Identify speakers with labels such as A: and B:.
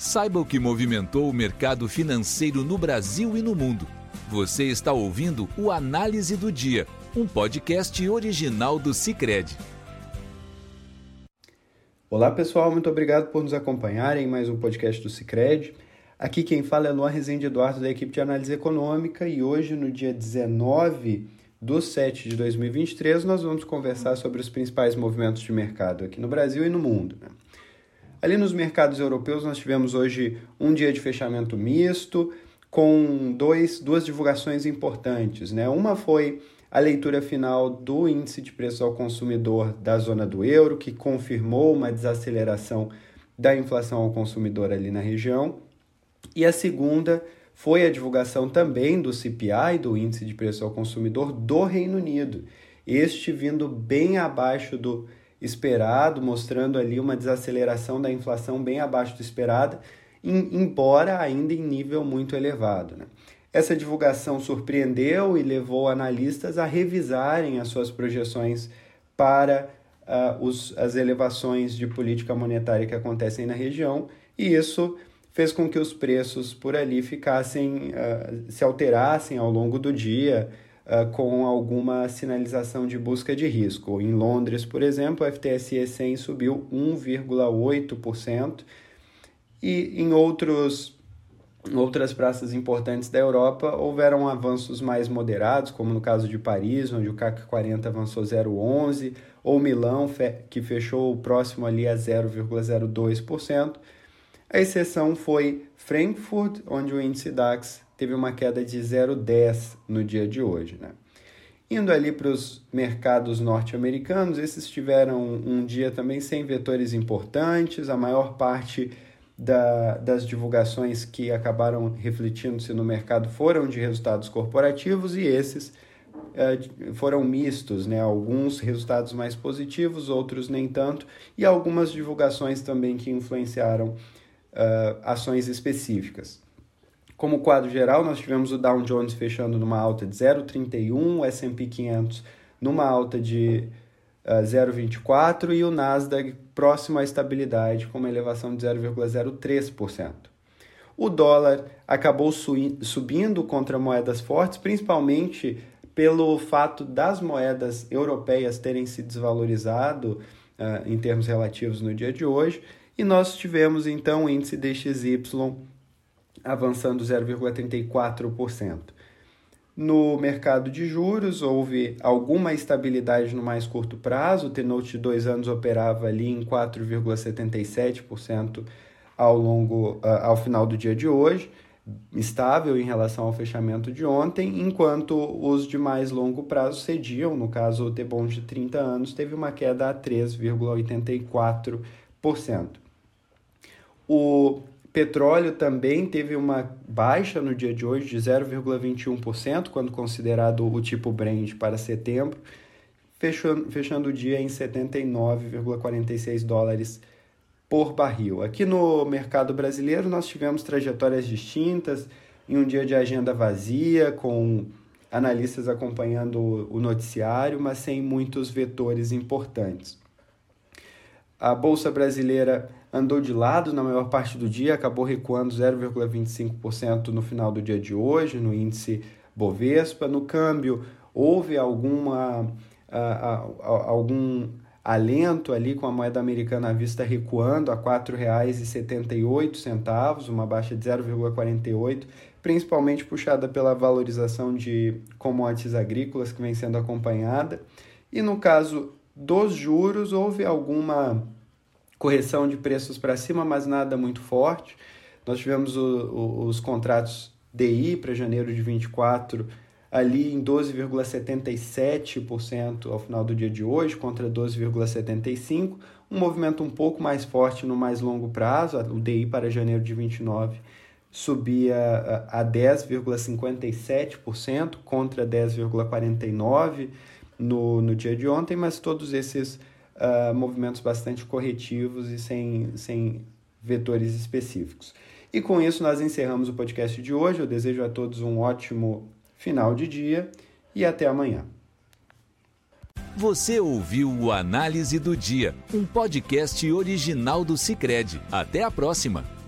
A: Saiba o que movimentou o mercado financeiro no Brasil e no mundo. Você está ouvindo o Análise do Dia, um podcast original do Cicred.
B: Olá pessoal, muito obrigado por nos acompanharem em mais um podcast do Cicred. Aqui quem fala é Luan Rezende Eduardo da equipe de análise econômica e hoje, no dia 19 de 7 de 2023, nós vamos conversar sobre os principais movimentos de mercado aqui no Brasil e no mundo. Né? Ali nos mercados europeus, nós tivemos hoje um dia de fechamento misto, com dois, duas divulgações importantes. Né? Uma foi a leitura final do índice de preços ao consumidor da zona do euro, que confirmou uma desaceleração da inflação ao consumidor ali na região. E a segunda foi a divulgação também do CPI, do índice de preço ao consumidor do Reino Unido. Este vindo bem abaixo do esperado, mostrando ali uma desaceleração da inflação bem abaixo do esperado, embora ainda em nível muito elevado. Né? Essa divulgação surpreendeu e levou analistas a revisarem as suas projeções para uh, os, as elevações de política monetária que acontecem na região, e isso fez com que os preços por ali ficassem, uh, se alterassem ao longo do dia, uh, com alguma sinalização de busca de risco. Em Londres, por exemplo, o FTSE 100 subiu 1,8% e em outros em outras praças importantes da Europa houveram avanços mais moderados, como no caso de Paris, onde o CAC 40 avançou 0,11, ou Milão, que fechou próximo ali a 0,02%. A exceção foi Frankfurt, onde o índice DAX teve uma queda de 0,10 no dia de hoje. Né? Indo ali para os mercados norte-americanos, esses tiveram um dia também sem vetores importantes, a maior parte da, das divulgações que acabaram refletindo-se no mercado foram de resultados corporativos e esses eh, foram mistos, né? alguns resultados mais positivos, outros nem tanto, e algumas divulgações também que influenciaram uh, ações específicas. Como quadro geral, nós tivemos o Dow Jones fechando numa alta de 0,31, o S&P 500 numa alta de uh, ah, 0,24 e o Nasdaq próximo à estabilidade com uma elevação de 0,03%. O dólar acabou subindo contra moedas fortes, principalmente pelo fato das moedas europeias terem se desvalorizado uh, em termos relativos no dia de hoje, e nós tivemos então o índice DXY avançando 0,34%. No mercado de juros, houve alguma estabilidade no mais curto prazo, o T-Note de dois anos operava ali em 4,77% ao, longo, uh, ao final do dia de hoje, estável em relação ao fechamento de ontem, enquanto os de mais longo prazo cediam, no caso o T-Bond de 30 anos teve uma queda a 3,84%. O Petróleo também teve uma baixa no dia de hoje de 0,21%, quando considerado o tipo Brent para setembro, fechando, fechando o dia em 79,46 dólares por barril. Aqui no mercado brasileiro, nós tivemos trajetórias distintas, em um dia de agenda vazia, com analistas acompanhando o noticiário, mas sem muitos vetores importantes. A Bolsa Brasileira andou de lado na maior parte do dia, acabou recuando 0,25% no final do dia de hoje, no índice Bovespa. No câmbio, houve alguma, uh, uh, algum alento ali com a moeda americana à vista recuando a R$ 4,78, uma baixa de 0,48, principalmente puxada pela valorização de commodities agrícolas que vem sendo acompanhada. E no caso dos juros, houve alguma correção de preços para cima, mas nada muito forte. Nós tivemos o, o, os contratos DI para janeiro de 24 ali em 12,77% ao final do dia de hoje, contra 12,75%, um movimento um pouco mais forte no mais longo prazo, o DI para janeiro de 29 subia a 10,57% contra 10,49% no, no dia de ontem, mas todos esses uh, movimentos bastante corretivos e sem, sem vetores específicos. E com isso nós encerramos o podcast de hoje. Eu desejo a todos um ótimo final de dia e até amanhã.
A: Você ouviu o Análise do Dia, um podcast original do Cicred. Até a próxima!